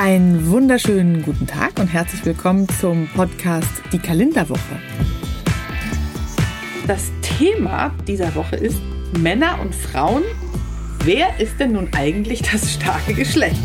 Einen wunderschönen guten Tag und herzlich willkommen zum Podcast Die Kalenderwoche. Das Thema dieser Woche ist Männer und Frauen. Wer ist denn nun eigentlich das starke Geschlecht?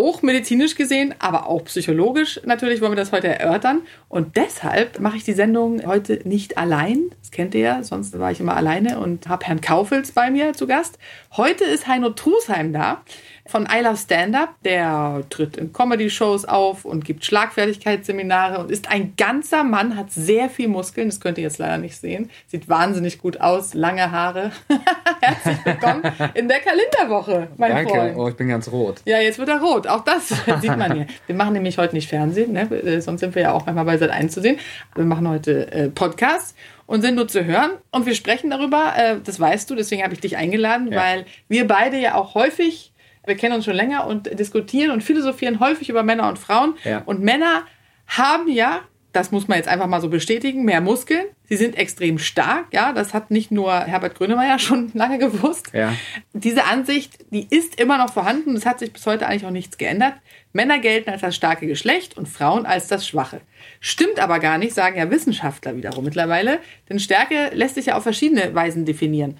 Auch medizinisch gesehen, aber auch psychologisch natürlich wollen wir das heute erörtern. Und deshalb mache ich die Sendung heute nicht allein. Das kennt ihr ja, sonst war ich immer alleine und habe Herrn Kaufels bei mir zu Gast. Heute ist Heino Trusheim da von I Love Stand Up. Der tritt in Comedy-Shows auf und gibt Schlagfertigkeitsseminare und ist ein ganzer Mann, hat sehr viel Muskeln. Das könnt ihr jetzt leider nicht sehen. Sieht wahnsinnig gut aus, lange Haare. Herzlich willkommen in der Kalenderwoche, mein Danke. Freund. Oh, ich bin ganz rot. Ja, jetzt wird er rot. Auch das sieht man hier. Wir machen nämlich heute nicht Fernsehen, ne? Äh, sonst sind wir ja auch einmal bei Sat 1 zu sehen. Wir machen heute äh, Podcasts und sind nur zu hören. Und wir sprechen darüber, äh, das weißt du, deswegen habe ich dich eingeladen, Ja. weil wir beide ja auch häufig, wir kennen uns schon länger und diskutieren und philosophieren häufig über Männer und Frauen. Ja. Und Männer haben ja, das muss man jetzt einfach mal so bestätigen, mehr Muskeln. Sie sind extrem stark, ja. Das hat nicht nur Herbert Grönemeyer schon lange gewusst. Ja. Diese Ansicht, die ist immer noch vorhanden. Es hat sich bis heute eigentlich auch nichts geändert. Männer gelten als das starke Geschlecht und Frauen als das schwache. Stimmt aber gar nicht, sagen ja Wissenschaftler wiederum mittlerweile. Denn Stärke lässt sich ja auf verschiedene Weisen definieren.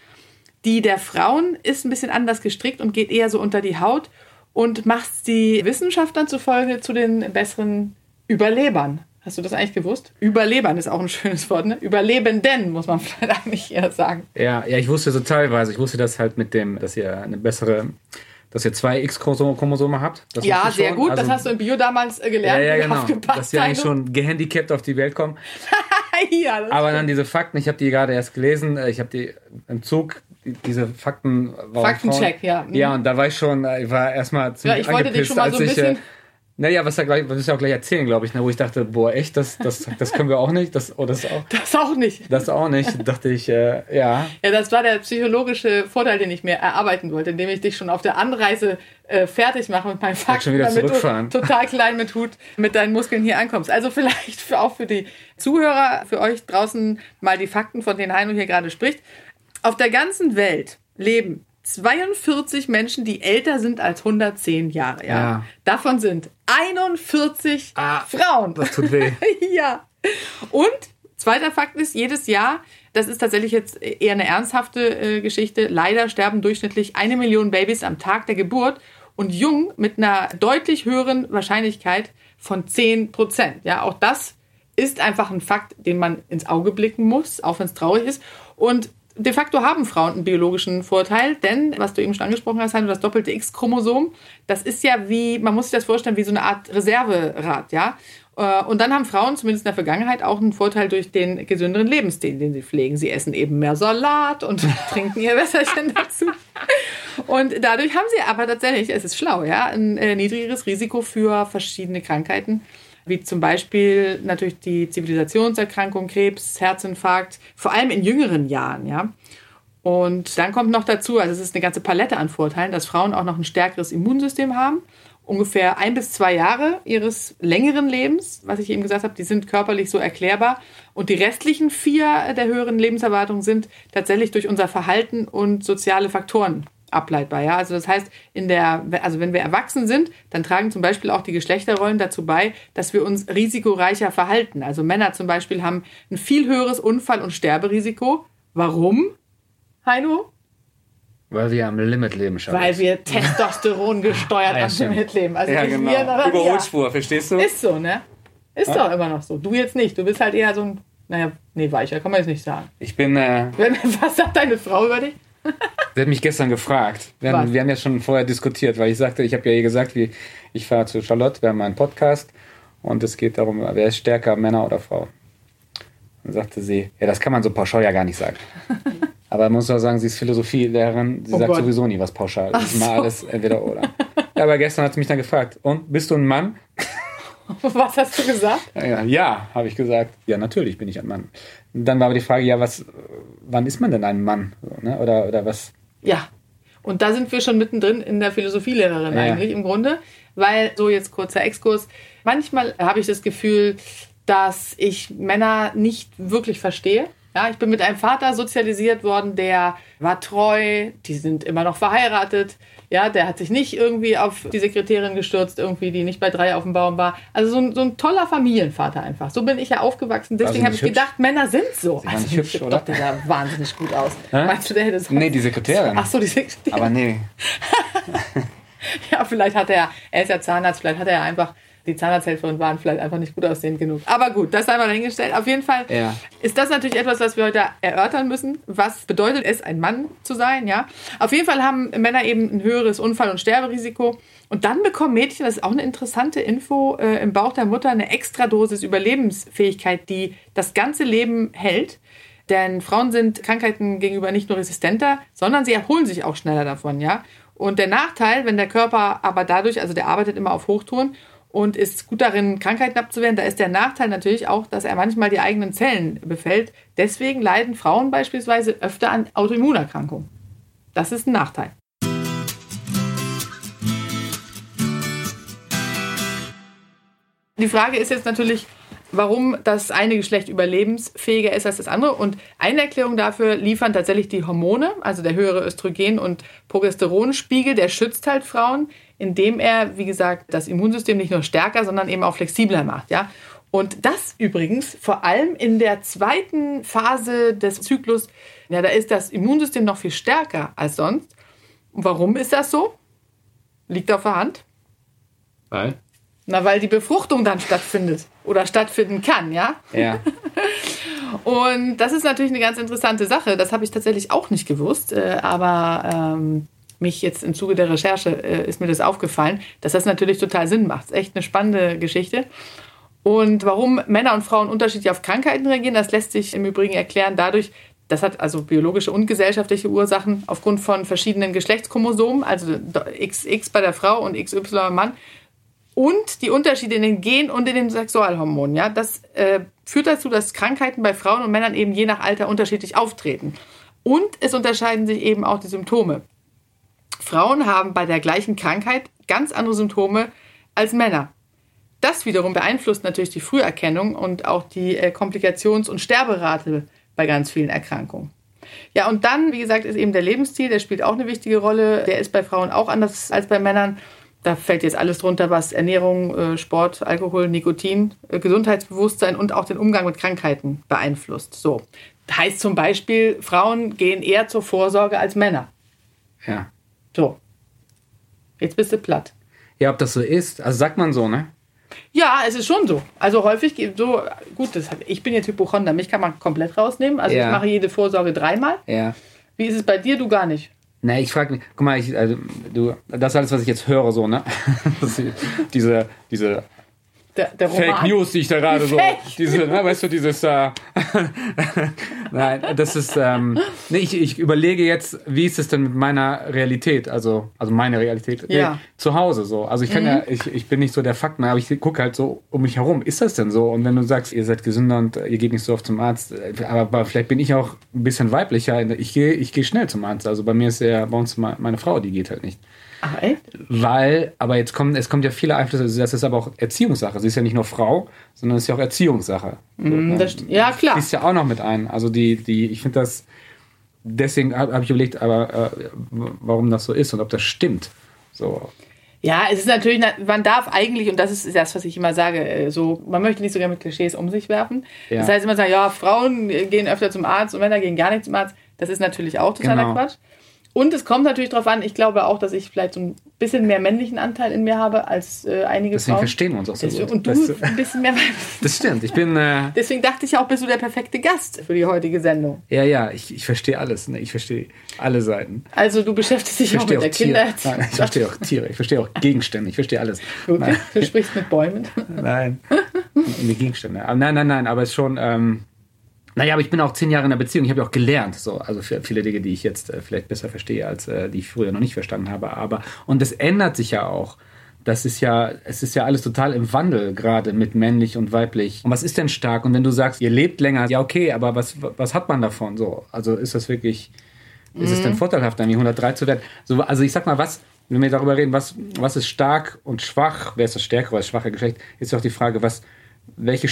Die der Frauen ist ein bisschen anders gestrickt und geht eher so unter die Haut und macht die Wissenschaftlern zufolge zu den besseren Überlebern. Hast du das eigentlich gewusst? Überlebern ist auch ein schönes Wort, ne? Überlebenden, muss man vielleicht eigentlich eher sagen. Ja, ja, ich wusste so teilweise. Ich wusste das halt mit dem, dass ihr eine bessere, dass ihr zwei X-Chromosome habt. Das Ja, sehr gut. Also, das hast du in Bio damals äh, Ja, gelernt. ja, genau. Aufgepasst, Dass ihr eigentlich Heino. schon gehandicapt auf die Welt kommen. ja, Aber dann diese Fakten, ich habe die gerade erst gelesen. äh, Ich habe die im Zug, diese Fakten. Faktencheck, ja. Mhm. Ja, und da war ich schon, äh, ich war erstmal ziemlich ich wollte dich angepisst, schon mal als so ein ich, äh, bisschen- Naja, was, da gleich, was auch gleich erzählen, glaube ich, ne, wo ich dachte, boah, echt, das, das, das können wir auch nicht. Das, oh, das auch. das auch nicht. Das auch nicht, dachte ich, äh, ja. Ja, das war der psychologische Vorteil, den ich mir erarbeiten wollte, indem ich dich schon auf der Anreise äh, fertig mache mit meinen Fakten, schon wieder damit zurückfahren. du total klein mit Hut mit deinen Muskeln hier ankommst. Also vielleicht auch für die Zuhörer, für euch draußen mal die Fakten, von denen Heino hier gerade spricht. Auf der ganzen Welt leben 42 Menschen, die älter sind als 110 Jahre. Ja. Ja. Davon sind 41 Ah. Frauen. Das tut weh. ja. Und zweiter Fakt ist, jedes Jahr, das ist tatsächlich jetzt eher eine ernsthafte äh, Geschichte, leider sterben durchschnittlich eine Million Babys am Tag der Geburt und jung mit einer deutlich höheren Wahrscheinlichkeit von 10 Prozent. Ja, auch das ist einfach ein Fakt, den man ins Auge blicken muss, auch wenn es traurig ist. Und de facto haben Frauen einen biologischen Vorteil, denn, was du eben schon angesprochen hast, das doppelte X-Chromosom, das ist ja wie, man muss sich das vorstellen, wie so eine Art Reserverad, ja. Äh, Und dann haben Frauen zumindest in der Vergangenheit auch einen Vorteil durch den gesünderen Lebensstil, den sie pflegen. Sie essen eben mehr Salat und trinken ihr Wässerchen dazu. Und dadurch haben sie aber tatsächlich, es ist schlau, ja, ein äh, niedrigeres Risiko für verschiedene Krankheiten, wie zum Beispiel natürlich die Zivilisationserkrankung, Krebs, Herzinfarkt, vor allem in jüngeren Jahren, ja. Und dann kommt noch dazu, also es ist eine ganze Palette an Vorteilen, dass Frauen auch noch ein stärkeres Immunsystem haben. Ungefähr ein bis zwei Jahre ihres längeren Lebens, was ich eben gesagt habe, die sind körperlich so erklärbar. Und die restlichen vier der höheren Lebenserwartungen sind tatsächlich durch unser Verhalten und soziale Faktoren ableitbar. Ja? Also das heißt, in der, also wenn wir erwachsen sind, dann tragen zum Beispiel auch die Geschlechterrollen dazu bei, dass wir uns risikoreicher verhalten. Also Männer zum Beispiel haben ein viel höheres Unfall- und Sterberisiko. Warum? Heino? Weil wir am Limit leben, Schatz. Weil wir Testosteron gesteuert Ja, am stimmt. Limit leben. Also ja, genau. wir. Überholspur, verstehst du? Ist so, ne? Ist doch immer noch so. Du jetzt nicht. Du bist halt eher so ein, naja, nee, weicher, kann man jetzt nicht sagen. Ich bin, äh, Was sagt deine Frau über dich? sie hat mich gestern gefragt. Wir haben, wir haben ja schon vorher diskutiert, weil ich sagte, ich habe ja ihr gesagt, wie, ich fahre zu Charlotte, wir haben einen Podcast und es geht darum, wer ist stärker, Männer oder Frau. Dann sagte sie, ja, das kann man so pauschal ja gar nicht sagen. Aber man muss auch sagen, sie ist Philosophielehrerin, sie Oh sagt Gott. sowieso nie was pauschal. Das ist Ach mal so. alles entweder oder. Ja, aber gestern hat sie mich dann gefragt, und bist du ein Mann? Was hast du gesagt? Ja, ja, habe ich gesagt. Ja, natürlich bin ich ein Mann. Dann war aber die Frage, ja, was, wann ist man denn ein Mann? Ne? Oder, oder was? Ja. Und da sind wir schon mittendrin in der Philosophielehrerin Ja. eigentlich im Grunde. Weil, so jetzt kurzer Exkurs, manchmal habe ich das Gefühl, dass ich Männer nicht wirklich verstehe. Ja, ich bin mit einem Vater sozialisiert worden, der war treu, die sind immer noch verheiratet. Ja, der hat sich nicht irgendwie auf die Sekretärin gestürzt, irgendwie, die nicht bei drei auf dem Baum war. Also so ein, so ein toller Familienvater einfach. So bin ich ja aufgewachsen. Deswegen habe ich hübsch? gedacht, Männer sind so. Sie Also nicht hübsch, doch, oder? der sah wahnsinnig gut aus. Hä? Meinst du, der hätte so. Nee, die Sekretärin. Ach so, die Sekretärin. Aber nee. Ja, vielleicht hat er, er ist ja Zahnarzt, vielleicht hat er ja einfach, die Zahnarzthelferin waren vielleicht einfach nicht gut aussehend genug. Aber gut, das sei mal dahingestellt. Auf jeden Fall Ja. ist das natürlich etwas, was wir heute erörtern müssen. Was bedeutet es, ein Mann zu sein, ja? Auf jeden Fall haben Männer eben ein höheres Unfall- und Sterberisiko. Und dann bekommen Mädchen, das ist auch eine interessante Info, äh, im Bauch der Mutter eine Extradosis Überlebensfähigkeit, die das ganze Leben hält. Denn Frauen sind Krankheiten gegenüber nicht nur resistenter, sondern sie erholen sich auch schneller davon, ja. Und der Nachteil, wenn der Körper aber dadurch, also der arbeitet immer auf Hochtouren und ist gut darin, Krankheiten abzuwehren, da ist der Nachteil natürlich auch, dass er manchmal die eigenen Zellen befällt. Deswegen leiden Frauen beispielsweise öfter an Autoimmunerkrankungen. Das ist ein Nachteil. Die Frage ist jetzt natürlich, warum das eine Geschlecht überlebensfähiger ist als das andere. Und eine Erklärung dafür liefern tatsächlich die Hormone, also der höhere Östrogen- und Progesteronspiegel, der schützt halt Frauen, indem er, wie gesagt, das Immunsystem nicht nur stärker, sondern eben auch flexibler macht. Ja? Und das übrigens vor allem in der zweiten Phase des Zyklus, ja, da ist das Immunsystem noch viel stärker als sonst. Und warum ist das so? Liegt auf der Hand. Weil? Na, weil die Befruchtung dann stattfindet oder stattfinden kann, ja? Ja. Und das ist natürlich eine ganz interessante Sache. Das habe ich tatsächlich auch nicht gewusst, äh, aber ähm, mich jetzt im Zuge der Recherche äh, ist mir das aufgefallen, dass das natürlich total Sinn macht. Ist echt eine spannende Geschichte. Und warum Männer und Frauen unterschiedlich auf Krankheiten reagieren, das lässt sich im Übrigen erklären dadurch, das hat also biologische und gesellschaftliche Ursachen aufgrund von verschiedenen Geschlechtschromosomen, also XX bei der Frau und XY beim Mann, und die Unterschiede in den Gen und in den Sexualhormonen. Ja, das äh, führt dazu, dass Krankheiten bei Frauen und Männern eben je nach Alter unterschiedlich auftreten. Und es unterscheiden sich eben auch die Symptome. Frauen haben bei der gleichen Krankheit ganz andere Symptome als Männer. Das wiederum beeinflusst natürlich die Früherkennung und auch die äh, Komplikations- und Sterberate bei ganz vielen Erkrankungen. Ja, und dann, wie gesagt, ist eben der Lebensstil, der spielt auch eine wichtige Rolle. Der ist bei Frauen auch anders als bei Männern. Da fällt jetzt alles drunter, was Ernährung, äh, Sport, Alkohol, Nikotin, äh, Gesundheitsbewusstsein und auch den Umgang mit Krankheiten beeinflusst. So. Heißt zum Beispiel, Frauen gehen eher zur Vorsorge als Männer. Ja. So. Jetzt bist du platt. Ja, ob das so ist, also sagt man so, ne? Ja, es ist schon so. Also häufig so, gut, das, ich bin jetzt Hypochonder, mich kann man komplett rausnehmen. Also Ja. ich mache jede Vorsorge dreimal. Ja. Wie ist es bei dir? Du gar nicht. Na, ich frage mich, guck mal, ich, also, du, das ist alles, was ich jetzt höre, so, ne? Diese, diese Der, der Fake. News, die ich da gerade so, diese, ne, weißt du, dieses, äh, nein, das ist, ähm, nee, ich, ich überlege jetzt, wie ist es denn mit meiner Realität, also, also meine Realität, nee, Ja. zu Hause so. Also ich kann ja, ich, ich bin nicht so der Fakten, aber ich gucke halt so um mich herum. Ist das denn so? Und wenn du sagst, ihr seid gesünder und äh, ihr geht nicht so oft zum Arzt, äh, aber, vielleicht bin ich auch ein bisschen weiblicher. Ich gehe, ich gehe schnell zum Arzt. Also bei mir ist ja bei uns me- meine Frau, die geht halt nicht. Ach, echt? Weil, aber jetzt kommen, es kommt ja viele Einflüsse, also das ist aber auch Erziehungssache. Sie ist ja nicht nur Frau, sondern es ist ja auch Erziehungssache. So, ne? Das, ja, klar. Fließt ja auch noch mit ein. Also die, die, ich finde das, deswegen habe hab ich überlegt, aber äh, warum das so ist und ob das stimmt. So. Ja, es ist natürlich, man darf eigentlich, und das ist das, was ich immer sage, äh, so, man möchte nicht so gerne mit Klischees um sich werfen. Ja. Das heißt immer sagen, ja, Frauen gehen öfter zum Arzt und Männer gehen gar nicht zum Arzt. Das ist natürlich auch totaler Genau. Quatsch. Und es kommt natürlich darauf an, ich glaube auch, dass ich vielleicht so ein bisschen mehr männlichen Anteil in mir habe als äh, einige Deswegen Frauen. verstehen wir uns auch so Deswegen- gut. Und du Das, ein bisschen mehr weiblich. das stimmt. Ich bin, äh, Deswegen dachte ich auch, bist du der perfekte Gast für die heutige Sendung. ja, ja, ich, ich verstehe alles. Ne? Ich verstehe alle Seiten. Also du beschäftigst dich Ich auch mit verstehe der auch Tiere. Kindererziehung. Nein, ich verstehe auch Tiere. Ich verstehe auch Gegenstände. Ich verstehe alles. Okay, du sprichst mit Bäumen. Nein. Die Gegenstände. Aber nein, nein, nein, aber es ist schon. Ähm, naja, aber ich bin auch zehn Jahre in der Beziehung. Ich habe ja auch gelernt. So, also viele Dinge, die ich jetzt äh, vielleicht besser verstehe, als äh, die ich früher noch nicht verstanden habe. Aber und es ändert sich ja auch. Das ist ja, es ist ja alles total im Wandel, gerade mit männlich und weiblich. Und was ist denn stark? Und wenn du sagst, ihr lebt länger, ja, okay, aber was, was hat man davon? So, also ist das wirklich, ist es denn vorteilhaft, irgendwie 103 zu werden? So, also ich sag mal, was, wenn wir darüber reden, was, was ist stark und schwach, wer ist das stärkere oder das schwache Geschlecht, ist doch die Frage, was, welche,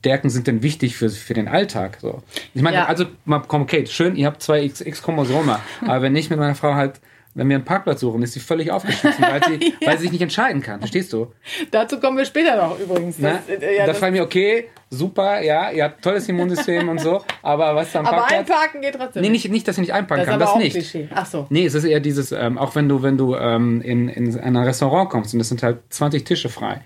Stärken sind denn wichtig für, für den Alltag? So. Ich meine, Ja. also mal okay, schön, ihr habt zwei XX-Chromosome, aber wenn ich mit meiner Frau halt, wenn wir einen Parkplatz suchen, ist sie völlig aufgeschmissen, weil sie, weil sie sich nicht entscheiden kann. Verstehst du? Dazu kommen wir später noch übrigens. Ne? Das, äh, ja, da das, frage ich mich, okay, super, ja, ihr habt tolles Immunsystem und so, aber was aber Parkplatz? einparken geht trotzdem. Nee, nicht, nicht, dass ich nicht einpacken das kann, aber das auch nicht. Klischee. Ach so. Nee, es ist eher dieses, ähm, auch wenn du, wenn du ähm, in, in ein Restaurant kommst und es sind halt 20 Tische frei,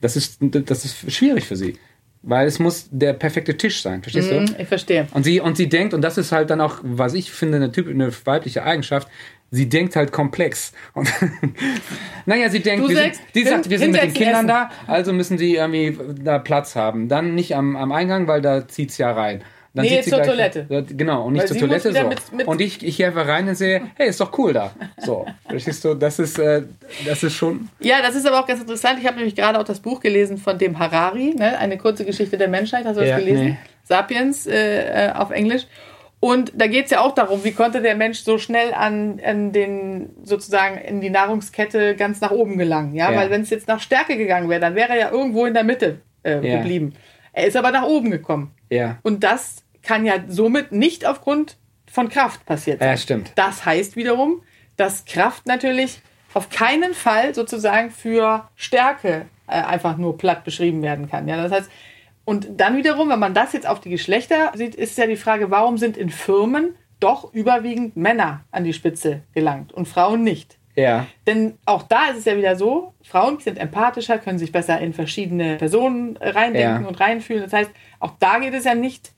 das ist, das ist schwierig für sie. Weil es muss der perfekte Tisch sein, verstehst du? Hm, Ich verstehe. Und sie, und sie denkt, und das ist halt dann auch, was ich finde, eine, typ, eine weibliche Eigenschaft, sie denkt halt komplex. Und naja, sie denkt, wir sagst, sind, die sagt, wir sind mit den Kindern essen. da, also müssen sie irgendwie da Platz haben. Dann nicht am, am Eingang, weil da zieht's ja rein. Dann Nee, zur gleich- Toilette. Ja, Genau, und nicht Weil zur Toilette. So. mit- mit- und ich, ich gehe einfach rein und sehe, hey, ist doch cool da. So, verstehst du, das ist, äh, das ist schon, Ja, das ist aber auch ganz interessant. Ich habe nämlich gerade auch das Buch gelesen von dem Harari, ne? eine kurze Geschichte der Menschheit. Hast du das Ja, gelesen? nee. Sapiens äh, äh, auf Englisch. Und da geht es ja auch darum, wie konnte der Mensch so schnell an, an den sozusagen in die Nahrungskette ganz nach oben gelangen. Ja, Ja. weil wenn es jetzt nach Stärke gegangen wäre, dann wäre er ja irgendwo in der Mitte äh, Ja. geblieben. Er ist aber nach oben gekommen. ja. Und das kann ja somit nicht aufgrund von Kraft passiert sein. Ja, stimmt. Das heißt wiederum, dass Kraft natürlich auf keinen Fall sozusagen für Stärke äh, einfach nur platt beschrieben werden kann. Ja, das heißt, und dann wiederum, wenn man das jetzt auf die Geschlechter sieht, ist ja die Frage, warum sind in Firmen doch überwiegend Männer an die Spitze gelangt und Frauen nicht? Ja. Denn auch da ist es ja wieder so, Frauen sind empathischer, können sich besser in verschiedene Personen reindenken Ja. und reinfühlen. Das heißt, auch da geht es ja nicht,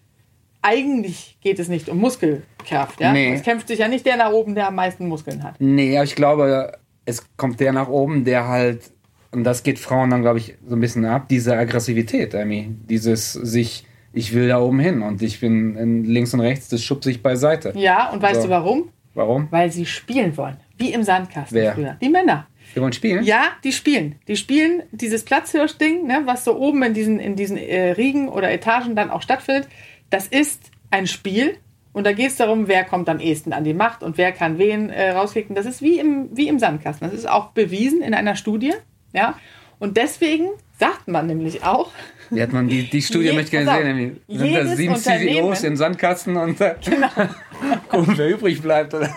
eigentlich geht es nicht um Muskelkraft. Ja? Nee. Es kämpft sich ja nicht der nach oben, der am meisten Muskeln hat. Nee, aber ich glaube, es kommt der nach oben, der halt, und das geht Frauen dann, glaube ich, so ein bisschen ab, diese Aggressivität, Amy. Dieses sich, ich will da oben hin und ich bin in links und rechts, das schubst sich beiseite. Ja, und weißt So. du warum? Warum? Weil sie spielen wollen. Wie im Sandkasten Wer? früher. Die Männer. Wir wollen spielen? Ja, die spielen. Die spielen dieses Platzhirsch-Ding, ne, was so oben in diesen, in diesen äh, Riegen oder Etagen dann auch stattfindet. Das ist ein Spiel. Und da geht es darum, wer kommt am ehesten an die Macht und wer kann wen äh, rauskicken. Das ist wie im, wie im Sandkasten. Das ist auch bewiesen in einer Studie. Ja? Und deswegen sagt man nämlich auch, Wie hat man die, die Studie möchte ich gerne auf. sehen, Amy. Sind da sieben CEOs im Sandkasten und Genau. gucken, wer übrig bleibt. Oder?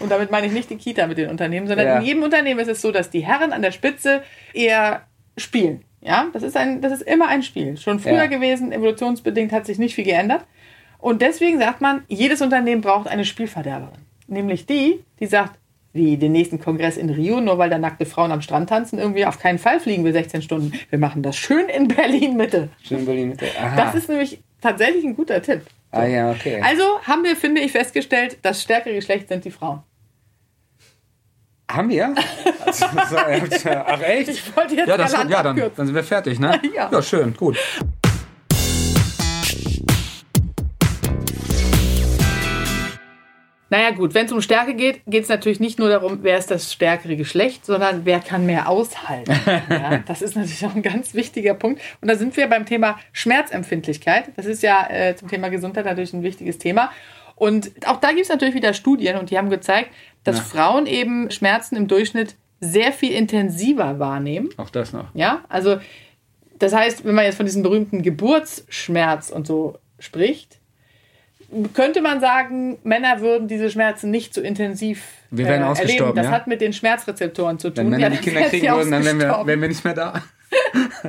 und damit meine ich nicht die Kita mit den Unternehmen, sondern Ja. in jedem Unternehmen ist es so, dass die Herren an der Spitze eher spielen. Ja, das ist, ein, das ist immer ein Spiel. Schon früher Ja. gewesen, evolutionsbedingt hat sich nicht viel geändert. Und deswegen sagt man, jedes Unternehmen braucht eine Spielverderberin. Nämlich die, die sagt, wie den nächsten Kongress in Rio, nur weil da nackte Frauen am Strand tanzen, irgendwie auf keinen Fall fliegen wir 16 Stunden. Wir machen das schön in Berlin Mitte. Schön Berlin Mitte. Aha. Das ist nämlich tatsächlich ein guter Tipp. ah ja, okay. Also haben wir, finde ich, festgestellt, das stärkere Geschlecht sind die Frauen. Haben wir? Also, so, ach echt? Ich wollte jetzt ja, das, galant ja dann, dann sind wir fertig, ne? Ja. ja schön, gut. Naja gut, wenn es um Stärke geht, geht es natürlich nicht nur darum, wer ist das stärkere Geschlecht, sondern wer kann mehr aushalten. ja, das ist natürlich auch ein ganz wichtiger Punkt. Und da sind wir beim Thema Schmerzempfindlichkeit. Das ist ja äh, zum Thema Gesundheit natürlich ein wichtiges Thema. Und auch da gibt es natürlich wieder Studien und die haben gezeigt, dass Ja. Frauen eben Schmerzen im Durchschnitt sehr viel intensiver wahrnehmen. Auch das noch. Ja, also das heißt, wenn man jetzt von diesem berühmten Geburtsschmerz und so spricht, könnte man sagen, Männer würden diese Schmerzen nicht so intensiv Wir wären äh, ausgestorben, erleben. Das ja? hat mit den Schmerzrezeptoren zu tun. Wenn Männer Ja, die Kinder kriegen würden, dann wären wir, wären wir nicht mehr da.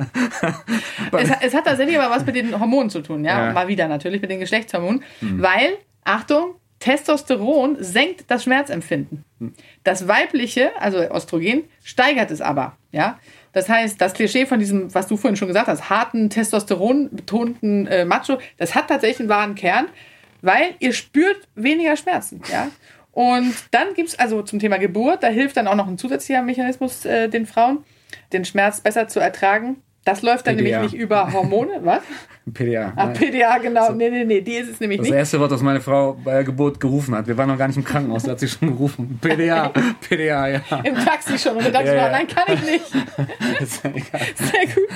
es, es hat tatsächlich aber was mit den Hormonen zu tun, ja, Ja. Mal wieder natürlich mit den Geschlechtshormonen, weil, Achtung, Testosteron senkt das Schmerzempfinden. Hm. Das weibliche, also Östrogen, steigert es aber, ja. Das heißt, das Klischee von diesem, was du vorhin schon gesagt hast, harten, testosteronbetonten äh, Macho, das hat tatsächlich einen wahren Kern, weil ihr spürt weniger Schmerzen, ja. Und dann gibt es also zum Thema Geburt, da hilft dann auch noch ein zusätzlicher Mechanismus äh, den Frauen, den Schmerz besser zu ertragen. Das läuft dann PDA. nämlich nicht über Hormone, was? PDA. Ah, PDA, genau. Nee, nee, nee, die ist es nämlich Das nicht. erste Wort, das meine Frau bei der Geburt gerufen hat. Wir waren noch gar nicht im Krankenhaus, da hat sie schon gerufen. PDA, PDA, ja. Im Taxi schon. Und dann dachte Ja, ich mir, ja. nein, kann ich nicht. Ist ja egal. Sehr gut.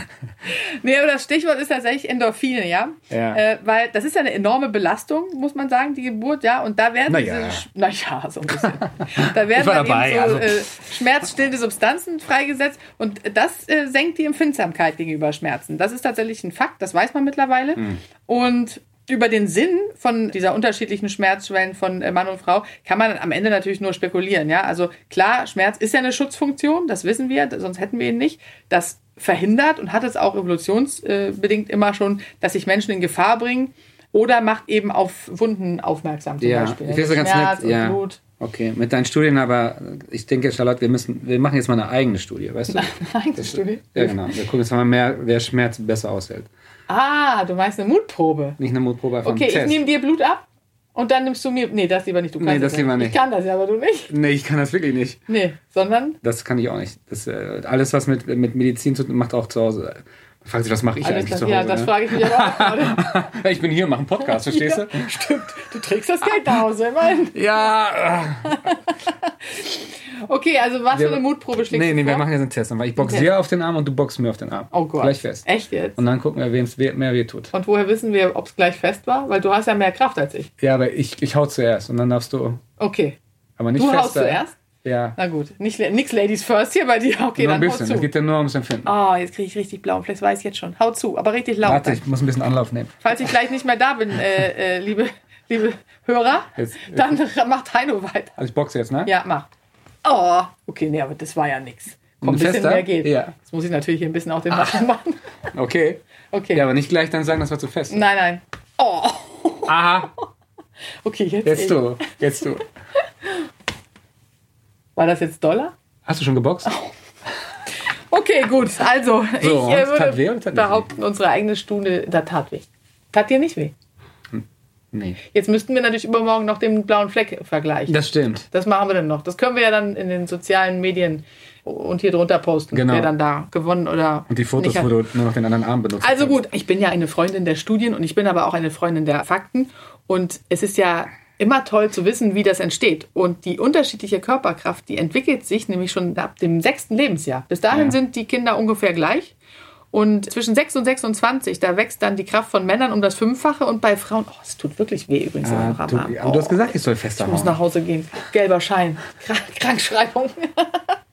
Nee, aber das Stichwort ist tatsächlich Endorphine, ja. Ja. Äh, weil das ist ja eine enorme Belastung, muss man sagen, die Geburt, ja. Und da werden Na ja. diese, Sch- na ja, so ein bisschen. Da werden dann dabei, eben so also. äh, schmerzstillende Substanzen freigesetzt und das äh, senkt die Empfindsamkeit gegenüber Schmerzen. Das ist tatsächlich ein Fakt, das weiß man mittlerweile. Hm. Und über den Sinn von dieser unterschiedlichen Schmerzschwellen von äh, Mann und Frau kann man am Ende natürlich nur spekulieren. Ja, also klar, Schmerz ist ja eine Schutzfunktion, das wissen wir, sonst hätten wir ihn nicht. Das verhindert und hat es auch evolutionsbedingt immer schon, dass sich Menschen in Gefahr bringen oder macht eben auf Wunden aufmerksam zum Ja, Beispiel. ich finde ganz Schmerz nett. und Ja. Blut. Okay, mit deinen Studien, aber ich denke, Charlotte, wir müssen, wir machen jetzt mal eine eigene Studie, weißt du? Nein, Das- Studie. Ja, genau. Wir gucken jetzt mal mehr, wer Schmerz besser aushält. Ah, du meinst eine Mutprobe. Nicht eine Mutprobe von Okay, ich Test. nehme dir Blut ab und dann nimmst du mir. Nee, das lieber nicht. Du kannst Nee, das ja lieber Ich nicht. kann das ja, aber du nicht. nee, ich kann das wirklich nicht. Nee, sondern Das kann ich auch nicht. Das, äh, alles, was mit, mit Medizin zu tun macht, auch zu Hause. Fragt sich, was mache ich alles eigentlich das, zu Hause? ja, das ne? frage ich mich aber auch gerade. ich bin hier, mache einen Podcast, verstehst Ja, stimmt. Du trägst das Geld nach Hause, immerhin. du? Ja. Okay, also was Wir- für eine Mutprobe schlägst Nee, du nee, wir vor? machen jetzt einen Test. Aber ich boxe Okay. dir auf den Arm und du boxst mir auf den Arm. Oh Gott. Gleich fest. Echt jetzt? Und dann gucken wir, wem es mehr weh tut. Und woher wissen wir, ob es gleich fest war? Weil du hast ja mehr Kraft als ich. Ja, aber ich, ich hau zuerst und dann darfst du. Okay. Aber nicht Du fester. haust zuerst? Ja. Na gut. Nicht, nix Ladies first hier bei dir. Okay, Nur dann ein bisschen. hau Es geht ja nur ums Empfinden. Oh, jetzt kriege ich richtig blauen Fleck. Das weiß ich jetzt schon. Hau zu, aber richtig laut. Warte, ich muss ein bisschen Anlauf nehmen. Falls ich gleich nicht mehr da bin, äh, äh, liebe, liebe Hörer, Jetzt- dann macht Heino weiter. Also ich boxe jetzt, ne? Ja, mach. Oh, okay, nee, aber das war ja nix. Komm, ein bisschen Fester? mehr geht. Ja. Jetzt muss ich natürlich hier ein bisschen auch den Machen machen. Okay. Okay. Ja, aber nicht gleich dann sagen, das war zu fest. Nein, nein. Oh, Aha. okay, jetzt. Jetzt ich. du. Jetzt du. War das jetzt Dollar? Hast du schon geboxt? Okay, gut. Also, ich und? äh, weh würde nicht behaupten, unsere eigene Stunde, da tat weh. Tat dir nicht weh? Nee. Jetzt müssten wir natürlich übermorgen noch den blauen Fleck vergleichen. Das stimmt. Das machen wir dann noch. Das können wir ja dann in den sozialen Medien und hier drunter posten, Genau. wer dann da gewonnen oder Und die Fotos, wo du nur noch den anderen Arm benutzt Also gut, ich bin ja eine Freundin der Studien und ich bin aber auch eine Freundin der Fakten. Und es ist ja immer toll zu wissen, wie das entsteht. Und die unterschiedliche Körperkraft, die entwickelt sich nämlich schon ab dem sechsten Lebensjahr. Bis dahin Ja. sind die Kinder ungefähr gleich. Und zwischen 6 und 26, da wächst dann die Kraft von Männern um das Fünffache und bei Frauen, oh, es tut wirklich weh übrigens. Ah, du, aber du hast Oh, gesagt, ich soll fester ich muss nach Hause gehen. Gelber Schein. Krank Krankschreibung.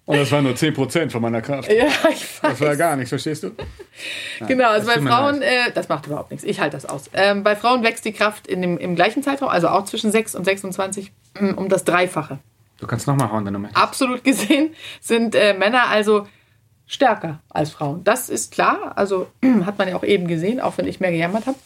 Und das war nur 10% von meiner Kraft. ja, ich weiß. Das war gar nichts, verstehst du? Genau, also bei Frauen, äh, das macht überhaupt nichts. Ich halte das aus. Ähm, bei Frauen wächst die Kraft in dem, im gleichen Zeitraum, also auch zwischen 6 und 26, mm, um das Dreifache. Du kannst nochmal hauen, wenn du möchtest. Absolut gesehen sind äh, Männer also stärker als Frauen. Das ist klar. Also hat man ja auch eben gesehen, auch wenn ich mehr gejammert habe.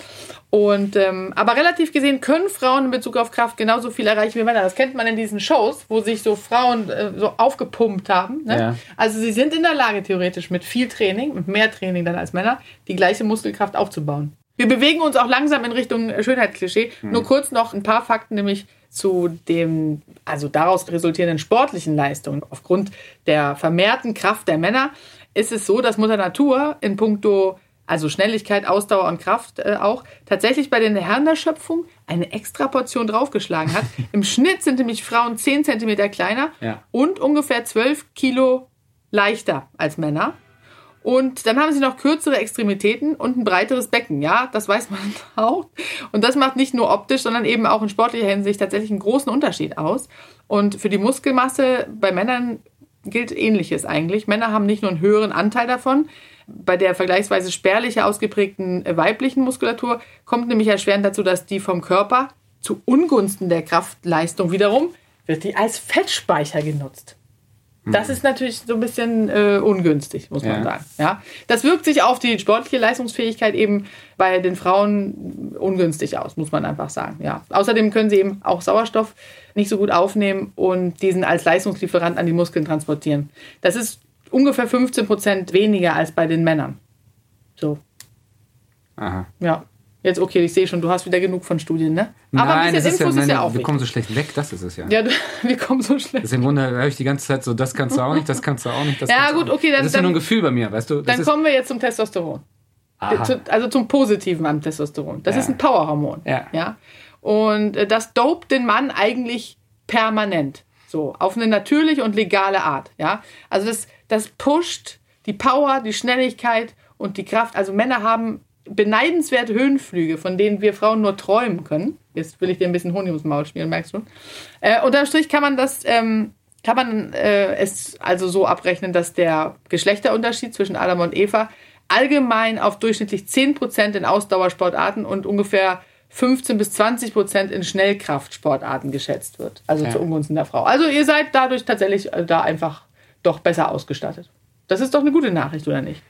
Und ähm, aber relativ gesehen können Frauen in Bezug auf Kraft genauso viel erreichen wie Männer. Das kennt man in diesen Shows, wo sich so Frauen äh, so aufgepumpt haben. Ne? Ja. Also sie sind in der Lage, theoretisch mit viel Training, mit mehr Training dann als Männer, die gleiche Muskelkraft aufzubauen. Wir bewegen uns auch langsam in Richtung Schönheitsklischee. Nur kurz noch ein paar Fakten, nämlich zu dem, also daraus resultierenden sportlichen Leistungen. Aufgrund der vermehrten Kraft der Männer ist es so, dass Mutter Natur in puncto, also Schnelligkeit, Ausdauer und Kraft äh, auch, tatsächlich bei den Herren der Schöpfung eine extra Portion draufgeschlagen hat. Im Schnitt sind nämlich Frauen 10 Zentimeter kleiner Ja. und ungefähr 12 Kilo leichter als Männer. Und dann haben sie noch kürzere Extremitäten und ein breiteres Becken. Ja, das weiß man auch. Und das macht nicht nur optisch, sondern eben auch in sportlicher Hinsicht tatsächlich einen großen Unterschied aus. Und für die Muskelmasse bei Männern gilt Ähnliches eigentlich. Männer haben nicht nur einen höheren Anteil davon. Bei der vergleichsweise spärlicher ausgeprägten weiblichen Muskulatur kommt nämlich erschwerend dazu, dass die vom Körper zu Ungunsten der Kraftleistung wiederum wird die als Fettspeicher genutzt. Das ist natürlich so ein bisschen äh, ungünstig, muss man Ja. sagen. Ja? Das wirkt sich auf die sportliche Leistungsfähigkeit eben bei den Frauen ungünstig aus, muss man einfach sagen. Ja. Außerdem können sie eben auch Sauerstoff nicht so gut aufnehmen und diesen als Leistungslieferant an die Muskeln transportieren. Das ist ungefähr 15 Prozent weniger als bei den Männern. So, Aha. ja. Jetzt okay, ich sehe schon, du hast wieder genug von Studien, ne? Aber ein bisschen Infos ist ja, nein, auch wir wichtig. kommen so schlecht weg, das ist es ja. Ja, du, wir kommen so schnell. Das ist im Grunde, höre ich die ganze Zeit so, das kannst du auch nicht, das kannst du auch nicht, das Ja, gut, okay, dann- Das ist ja dann- nur ein Gefühl bei mir, weißt du? Das Dann ist, kommen wir jetzt zum Testosteron. Aha. Also zum Positiven am Testosteron. Das Ja. ist ein Powerhormon. Ja. ja. Und äh, das dopt den Mann eigentlich permanent. So, auf eine natürliche und legale Art. Ja. Also das, das pusht die Power, die Schnelligkeit und die Kraft. Also Männer haben beneidenswerte Höhenflüge, von denen wir Frauen nur träumen können. Jetzt will ich dir ein bisschen Honig ums Maul schmieren, merkst du? Äh, unterm Strich kann man das ähm, kann man äh, es also so abrechnen, dass der Geschlechterunterschied zwischen Adam und Eva allgemein auf durchschnittlich 10% in Ausdauersportarten und ungefähr 15 bis 20 Prozent in Schnellkraftsportarten geschätzt wird. Also ja. zu Ungunsten der Frau. Also ihr seid dadurch tatsächlich äh, da einfach doch besser ausgestattet. Das ist doch eine gute Nachricht, oder nicht?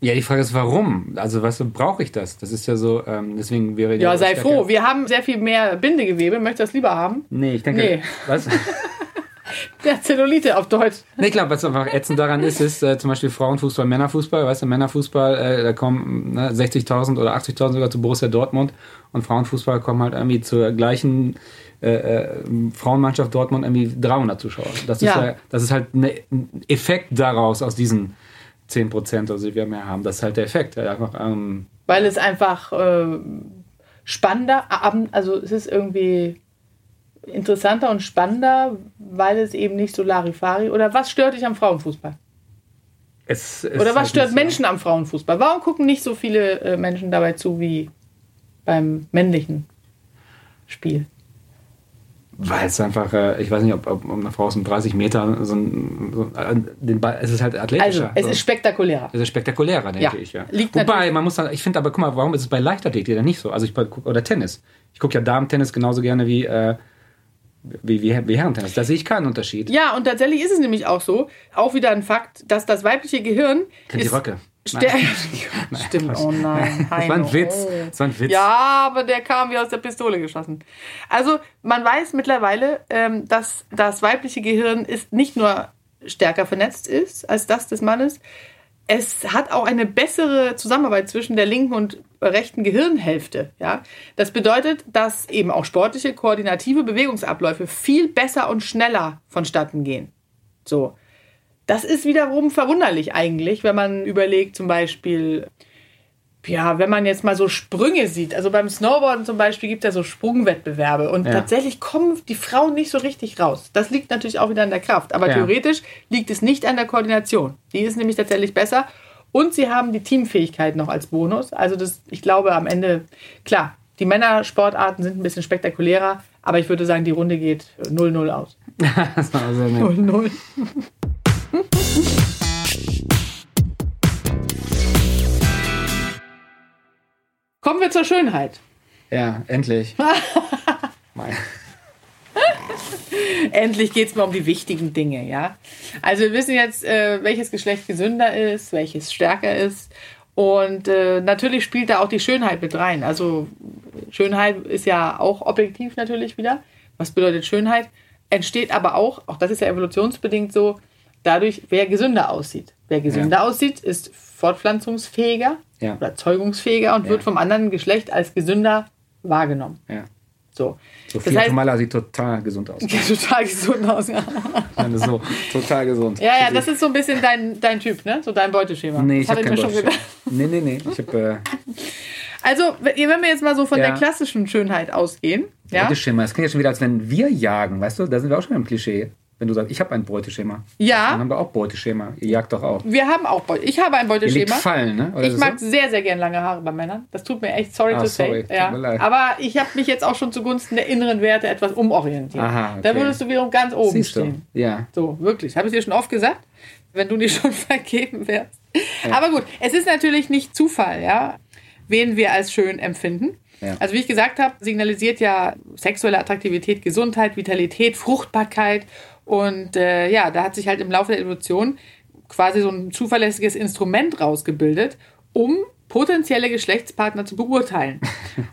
Ja, die Frage ist, warum? Also, was brauche ich das? Das ist ja so, ähm, deswegen wäre Ja, sei froh. Wir haben sehr viel mehr Bindegewebe. Möchtest du das lieber haben? Nee, ich denke. Nee. Was? Der Zellulite auf Deutsch. Nee, klar, was einfach ätzend daran ist, ist äh, zum Beispiel Frauenfußball, Männerfußball. Weißt du, Männerfußball, äh, da kommen ne, 60.000 oder 80.000 sogar zu Borussia Dortmund und Frauenfußball kommen halt irgendwie zur gleichen äh, äh, Frauenmannschaft Dortmund irgendwie 300 Zuschauer. Das ist, ja. das ist halt ein Effekt daraus, aus diesen 10 Prozent, also die wir mehr haben. Das ist halt der Effekt. Einfach, ähm, Weil es einfach äh, spannender, also es ist irgendwie interessanter und spannender, weil es eben nicht so Larifari oder was stört dich am Frauenfußball? Es, es oder was stört Menschen so. am Frauenfußball? Warum gucken nicht so viele äh, Menschen dabei zu wie beim männlichen Spiel? Weil es einfach, äh, ich weiß nicht, ob, ob, eine Frau aus um 30 Meter so ein, so, äh, den Ball, es ist halt athletischer. Also, es so. ist spektakulärer. Es ist spektakulärer, denke ja. ich, ja. Liegt Wobei, man muss, ich finde aber, guck mal, warum ist es bei Leichtathletik dann nicht so? Also ich oder Tennis. Ich gucke ja Damen-Tennis genauso gerne wie, äh, wie, wie, wie Herrentennis. Da sehe ich keinen Unterschied. Ja, und tatsächlich ist es nämlich auch so, auch wieder ein Fakt, dass das weibliche Gehirn. Kennt die Röcke. Nein. Stimmt, oh nein. Das war ein Witz. Das war ein Witz. Ja, aber der kam wie aus der Pistole geschossen. Also, man weiß mittlerweile, ähm, dass das weibliche Gehirn ist nicht nur stärker vernetzt ist als das des Mannes, es hat auch eine bessere Zusammenarbeit zwischen der linken und rechten Gehirnhälfte. Ja? Das bedeutet, dass eben auch sportliche, koordinative Bewegungsabläufe viel besser und schneller vonstatten gehen. So. Das ist wiederum verwunderlich eigentlich, wenn man überlegt, zum Beispiel, ja, wenn man jetzt mal so Sprünge sieht. Also beim Snowboarden zum Beispiel gibt es ja so Sprungwettbewerbe und ja. tatsächlich kommen die Frauen nicht so richtig raus. Das liegt natürlich auch wieder an der Kraft. Aber ja. theoretisch liegt es nicht an der Koordination. Die ist nämlich tatsächlich besser. Und sie haben die Teamfähigkeit noch als Bonus. Also das, ich glaube am Ende, klar, die Männersportarten sind ein bisschen spektakulärer, aber ich würde sagen, die Runde geht 0-0 aus. 0-0. Kommen wir zur Schönheit. Ja, endlich. endlich geht es mal um die wichtigen Dinge, ja. Also wir wissen jetzt, äh, welches Geschlecht gesünder ist, welches stärker ist. Und äh, natürlich spielt da auch die Schönheit mit rein. Also Schönheit ist ja auch objektiv natürlich wieder. Was bedeutet Schönheit? Entsteht aber auch, auch das ist ja evolutionsbedingt so, dadurch, wer gesünder aussieht. Wer gesünder ja. aussieht, ist fortpflanzungsfähiger ja. oder zeugungsfähiger und ja. wird vom anderen Geschlecht als gesünder wahrgenommen. Ja. So. Sophia das heißt, Tomala sieht total gesund aus. total gesund aus, ja. so, total gesund. Ja, ja, das ist so ein bisschen dein, dein Typ, ne? So dein Beuteschema. Nee, ich habe kein Beuteschema. Nee, nee, nee. Ich hab, äh also, wenn wir jetzt mal so von ja. der klassischen Schönheit ausgehen. Ja? Beuteschema, das klingt ja schon wieder, als wenn wir jagen, weißt du? Da sind wir auch schon im Klischee. Wenn du sagst, ich habe ein Beuteschema. Ja. Dann haben wir auch Beuteschema. Ihr jagt doch auch. Wir haben auch Beute. Ich habe ein Beuteschema. Fallen, ne? Oder ich mag so? sehr, sehr gern lange Haare bei Männern. Das tut mir echt sorry ah, to sorry. say. Ja. Aber ich habe mich jetzt auch schon zugunsten der inneren Werte etwas umorientiert. Aha, okay. Da würdest du wiederum ganz oben Siehst stehen. Du? Ja. So, wirklich. Habe ich dir schon oft gesagt? Wenn du nicht schon vergeben wärst. Ja. Aber gut, es ist natürlich nicht Zufall, ja, wen wir als schön empfinden. Ja. Also wie ich gesagt habe, signalisiert ja sexuelle Attraktivität, Gesundheit, Vitalität, Fruchtbarkeit und äh, ja, da hat sich halt im Laufe der Evolution quasi so ein zuverlässiges Instrument rausgebildet, um potenzielle Geschlechtspartner zu beurteilen.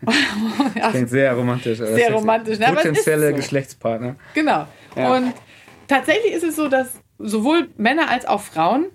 ja, Klingt sehr romantisch. Sehr romantisch. Ne? Potenzielle so. Geschlechtspartner. Genau. Ja. Und tatsächlich ist es so, dass sowohl Männer als auch Frauen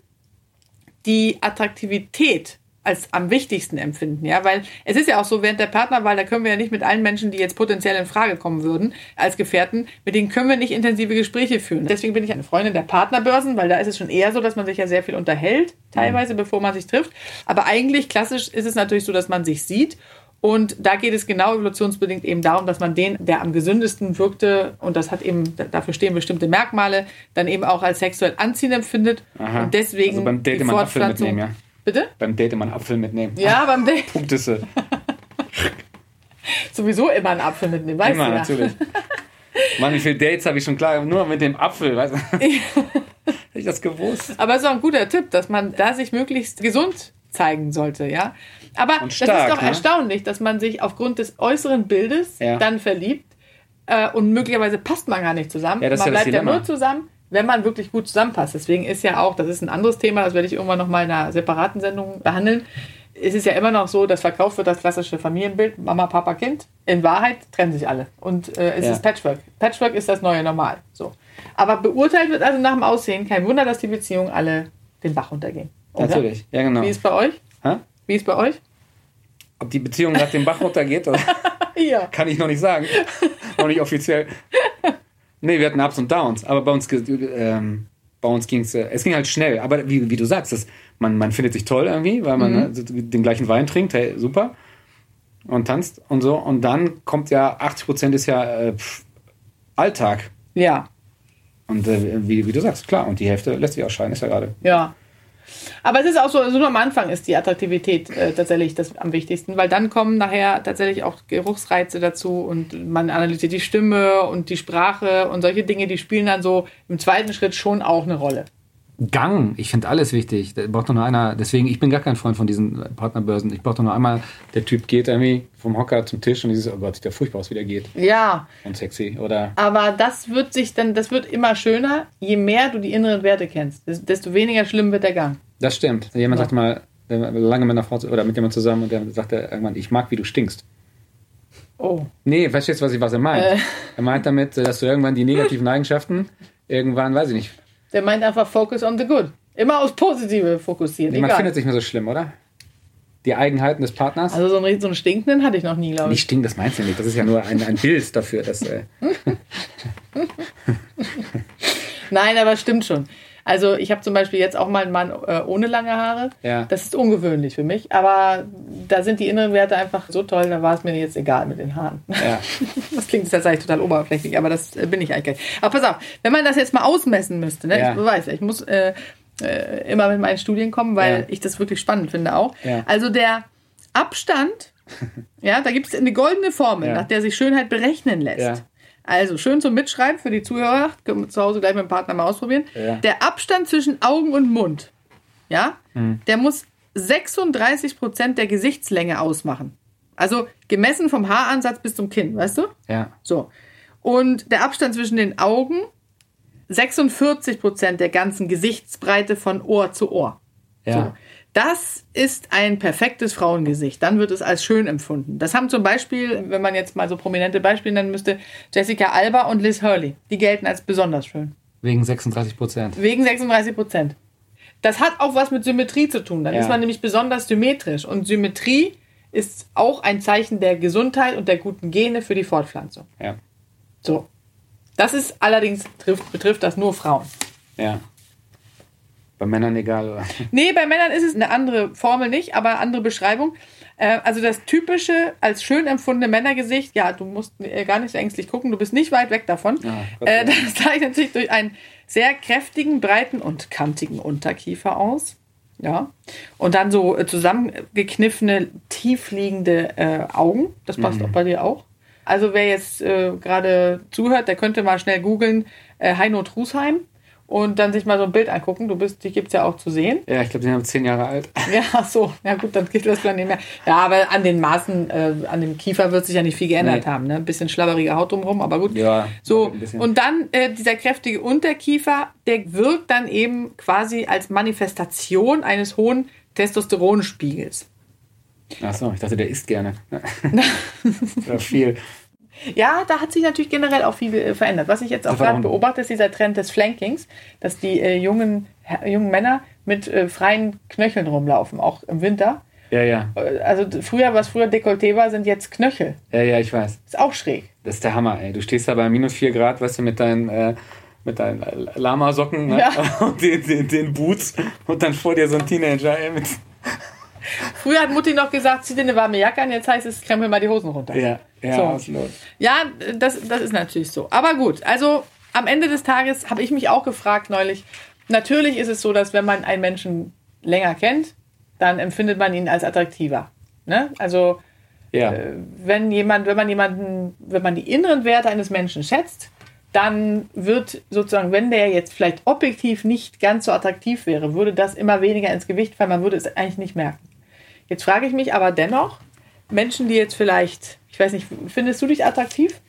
die Attraktivität als am wichtigsten empfinden, ja, weil es ist ja auch so, während der Partnerwahl, da können wir ja nicht mit allen Menschen, die jetzt potenziell in Frage kommen würden, als Gefährten, mit denen können wir nicht intensive Gespräche führen. Deswegen bin ich eine Freundin der Partnerbörsen, weil da ist es schon eher so, dass man sich ja sehr viel unterhält, teilweise, mhm. bevor man sich trifft. Aber eigentlich klassisch ist es natürlich so, dass man sich sieht und da geht es genau evolutionsbedingt eben darum, dass man den, der am gesündesten wirkte, und das hat eben, dafür stehen bestimmte Merkmale, dann eben auch als sexuell anziehend empfindet. Aha. Und deswegen also beim Date die Fortpflanzung. Ja. Bitte? Beim Date immer einen Apfel mitnehmen. Ja, beim Date. Punktisse. Sowieso immer einen Apfel mitnehmen, weißt immer, du ja. natürlich. Mann, wie viele Dates habe ich schon klar, nur mit dem Apfel, weißt du? Hätte ich das gewusst. Aber es ist auch ein guter Tipp, dass man da sich möglichst gesund zeigen sollte, ja. Aber Und das ist stark, doch ne? erstaunlich, dass man sich aufgrund des äußeren Bildes Ja. dann verliebt äh, und möglicherweise passt man gar nicht zusammen. Ja, man ja bleibt ja nur zusammen, wenn man wirklich gut zusammenpasst. Deswegen ist ja auch, das ist ein anderes Thema, das werde ich irgendwann noch mal in einer separaten Sendung behandeln. Es ist ja immer noch so, dass verkauft wird das klassische Familienbild, Mama, Papa, Kind. In Wahrheit trennen sich alle. Und äh, es Ja. ist Patchwork. Patchwork ist das neue Normal. So. Aber beurteilt wird also nach dem Aussehen. Kein Wunder, dass die Beziehungen alle den Bach runtergehen. Oder? Natürlich, ja genau. Wie ist bei euch? Hä? Wie ist bei euch? Ob die Beziehung nach dem Bach runtergeht, oder? Ja. kann ich noch nicht sagen. noch nicht offiziell. Nee, wir hatten Ups und Downs, aber bei uns, ähm, bei uns ging es, äh, es ging halt schnell. Aber wie, wie du sagst, das, man, man findet sich toll irgendwie, weil man äh, so den gleichen Wein trinkt, hey, super. Und tanzt und so. Und dann kommt ja, 80 Prozent ist ja äh, pff, Alltag. Ja. Und äh, wie, wie du sagst, klar, und die Hälfte lässt sich ausscheiden, ist ja gerade. Ja. Aber es ist auch so, nur am Anfang ist die Attraktivität äh, tatsächlich das am wichtigsten, weil dann kommen nachher tatsächlich auch Geruchsreize dazu und man analysiert die Stimme und die Sprache und solche Dinge, die spielen dann so im zweiten Schritt schon auch eine Rolle. Gang, ich finde alles wichtig. Da braucht doch nur einer, deswegen, ich bin gar kein Freund von diesen Partnerbörsen. Ich brauche doch nur einmal, der Typ geht irgendwie vom Hocker zum Tisch und dieses, oh Gott, sieht ja furchtbar aus, wie der geht. Ja, Und sexy. Oder aber das wird sich dann, das wird immer schöner, je mehr du die inneren Werte kennst, desto weniger schlimm wird der Gang. Das stimmt. Jemand Ja. sagte mal, lange mit einer Frau oder mit jemandem zusammen und der sagte irgendwann, ich mag, wie du stinkst. Oh. Nee, verstehst du, was, ich, was er meint? Äh. Er meint damit, dass du irgendwann die negativen Eigenschaften irgendwann, weiß ich nicht, Der meint einfach Focus on the good. Immer aufs Positive fokussieren. man egal. findet sich mehr so schlimm, oder? Die Eigenheiten des Partners. Also so einen, so einen stinkenden hatte ich noch nie, glaube nicht ich. stinken, das meinst du nicht. Das ist ja nur ein, ein Bild dafür, dass. Äh, Nein, aber stimmt schon. Also ich habe zum Beispiel jetzt auch mal einen Mann äh, ohne lange Haare. Ja. Das ist ungewöhnlich für mich, aber da sind die inneren Werte einfach so toll, da war es mir jetzt egal mit den Haaren. ja. Das klingt jetzt tatsächlich total oberflächlich, aber das äh, bin ich eigentlich. Aber pass auf, wenn man das jetzt mal ausmessen müsste, ne? Ja. ich weiß, ja, ich muss äh, äh, immer mit meinen Studien kommen, weil Ja. ich das wirklich spannend finde auch. Ja. Also der Abstand, ja, da gibt es eine goldene Formel, Ja. nach der sich Schönheit berechnen lässt. Also schön zum Mitschreiben für die Zuhörer, können wir zu Hause gleich mit dem Partner mal ausprobieren. Ja. Der Abstand zwischen Augen und Mund, ja, Hm. der muss 36 Prozent der Gesichtslänge ausmachen. Also gemessen vom Haaransatz bis zum Kinn, weißt du? Ja. So. Und der Abstand zwischen den Augen 46 Prozent der ganzen Gesichtsbreite von Ohr zu Ohr. Ja. So. Das ist ein perfektes Frauengesicht. Dann wird es als schön empfunden. Das haben zum Beispiel, wenn man jetzt mal so prominente Beispiele nennen müsste, Jessica Alba und Liz Hurley. Die gelten als besonders schön. Wegen 36 Prozent. Wegen 36 Prozent. Das hat auch was mit Symmetrie zu tun. Dann Ja. ist man nämlich besonders symmetrisch. Und Symmetrie ist auch ein Zeichen der Gesundheit und der guten Gene für die Fortpflanzung. Ja. So. Das ist allerdings, trifft, betrifft das nur Frauen. Ja. Bei Männern egal, oder? Nee, bei Männern ist es eine andere Formel nicht, aber andere Beschreibung. Äh, also das typische, als schön empfundene Männergesicht, ja, du musst äh, gar nicht so ängstlich gucken, du bist nicht weit weg davon. Ja, äh, das zeichnet sich durch einen sehr kräftigen, breiten und kantigen Unterkiefer aus. Ja. Und dann so zusammengekniffene, tiefliegende äh, Augen. Das passt auch bei dir auch. Also wer jetzt äh, gerade zuhört, der könnte mal schnell googeln äh, Heino Trusheim und dann sich mal so ein Bild angucken. Du bist, die gibt es ja auch zu sehen. Ja, ich glaube, die sind zehn Jahre alt. Ja, ach so, ja gut, dann geht das dann nicht mehr. Ja, aber an den Maßen, äh, an dem Kiefer wird sich ja nicht viel geändert Nee. haben. Ne? Ein bisschen schlabberige Haut drumherum, aber gut. Ja, So, und dann äh, dieser kräftige Unterkiefer, der wirkt dann eben quasi als Manifestation eines hohen Testosteronspiegels. Ach so, ich dachte, der isst gerne. ja, viel. Ja, da hat sich natürlich generell auch viel äh, verändert. Was ich jetzt auch gerade beobachte, ist dieser Trend des Flankings, dass die äh, jungen, jungen Männer mit äh, freien Knöcheln rumlaufen, auch im Winter. Ja, ja. Äh, Also früher, was früher Dekolleté war, sind jetzt Knöchel. Ja, ja, ich weiß. Ist auch schräg. Das ist der Hammer, ey. Du stehst da bei minus 4 Grad, weißt du, mit deinen, äh, mit deinen Lama-Socken ne? Ja. und den, den, den Boots und dann vor dir so ein Teenager, ey, mit. Früher hat Mutti noch gesagt, zieh dir eine warme Jacke an, jetzt heißt es, krempel mal die Hosen runter. Ja, ja, So. absolut. Ja, das, das ist natürlich so. Aber gut, also am Ende des Tages habe ich mich auch gefragt neulich. Natürlich ist es so, dass wenn man einen Menschen länger kennt, dann empfindet man ihn als attraktiver. Ne? Also Ja. wenn jemand, wenn man jemanden, wenn man die inneren Werte eines Menschen schätzt dann wird sozusagen, wenn der jetzt vielleicht objektiv nicht ganz so attraktiv wäre, würde das immer weniger ins Gewicht fallen. Man würde es eigentlich nicht merken. Jetzt frage ich mich aber dennoch, Menschen, die jetzt vielleicht, ich weiß nicht, findest du dich attraktiv?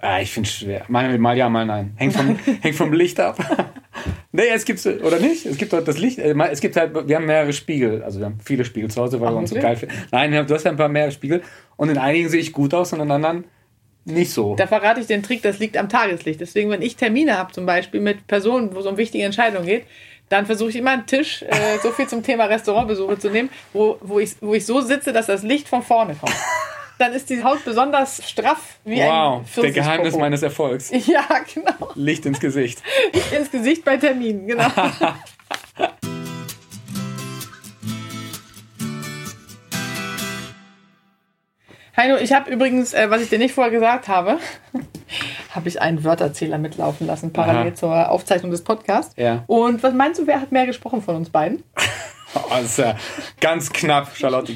Ah, ich finde es schwer. Mal, mal ja, mal nein. Hängt vom, hängt vom Licht ab. nee, es gibt oder nicht? Es gibt doch das Licht. äh, Es gibt halt, wir haben mehrere Spiegel. Also wir haben viele Spiegel zu Hause, weil Ach, wir uns so geil finden. Nein, du hast ja ein paar mehr Spiegel. Und in einigen sehe ich gut aus und in anderen nicht so. Da verrate ich den Trick, das liegt am Tageslicht. Deswegen, wenn ich Termine habe, zum Beispiel mit Personen, wo es um wichtige Entscheidungen geht, dann versuche ich immer einen Tisch, äh, so viel zum Thema Restaurantbesuche zu nehmen, wo, wo, ich, wo ich so sitze, dass das Licht von vorne kommt. Dann ist die Haut besonders straff wie wow, ein der Geheimnis meines Erfolgs. Ja, genau. Licht ins Gesicht. Licht ins Gesicht bei Terminen, genau. Heino, ich habe übrigens, äh, was ich dir nicht vorher gesagt habe, habe ich einen Wörterzähler mitlaufen lassen, parallel Aha. zur Aufzeichnung des Podcasts. Ja. Und was meinst du, wer hat mehr gesprochen von uns beiden? Oh, das ist ja ganz knapp, Charlotte.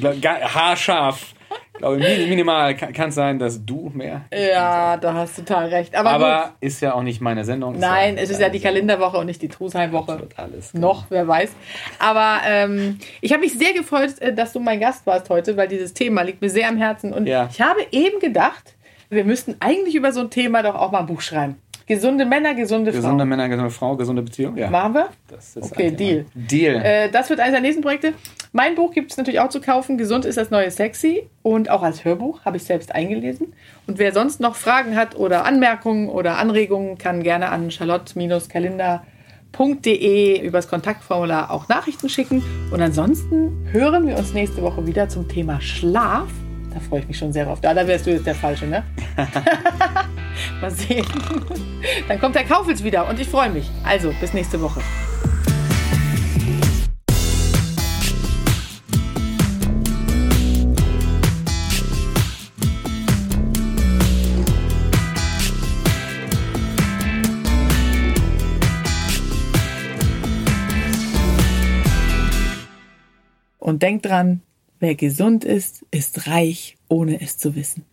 Haarscharf. Ich glaube, min- minimal kann es sein, dass du mehr. Ja, da hast du total recht. Aber, Aber ist ja auch nicht meine Sendung. Nein, es ist ja die Kalenderwoche und nicht die Trusheim-Woche. alles. Noch, wer weiß. Aber ähm, ich habe mich sehr gefreut, äh, dass du mein Gast warst heute, weil dieses Thema liegt mir sehr am Herzen. Und Ja. ich habe eben gedacht, wir müssten eigentlich über so ein Thema doch auch mal ein Buch schreiben. Gesunde Männer, gesunde, Gesunde Frauen. Männer, gesunde Frau, gesunde Beziehung. Ja. Machen wir? Das ist Okay, Deal. Deal. Äh, das wird eines der nächsten Projekte. Mein Buch gibt es natürlich auch zu kaufen. Gesund ist das neue Sexy. Und auch als Hörbuch habe ich selbst eingelesen. Und wer sonst noch Fragen hat oder Anmerkungen oder Anregungen, kann gerne an charlotte-kalender.de übers Kontaktformular auch Nachrichten schicken. Und ansonsten hören wir uns nächste Woche wieder zum Thema Schlaf. Da freue ich mich schon sehr drauf. Da, da wärst du jetzt der Falsche, ne? Mal sehen. Dann kommt der Kaufels wieder und ich freue mich. Also, bis nächste Woche. Und denkt dran, wer gesund ist, ist reich, ohne es zu wissen.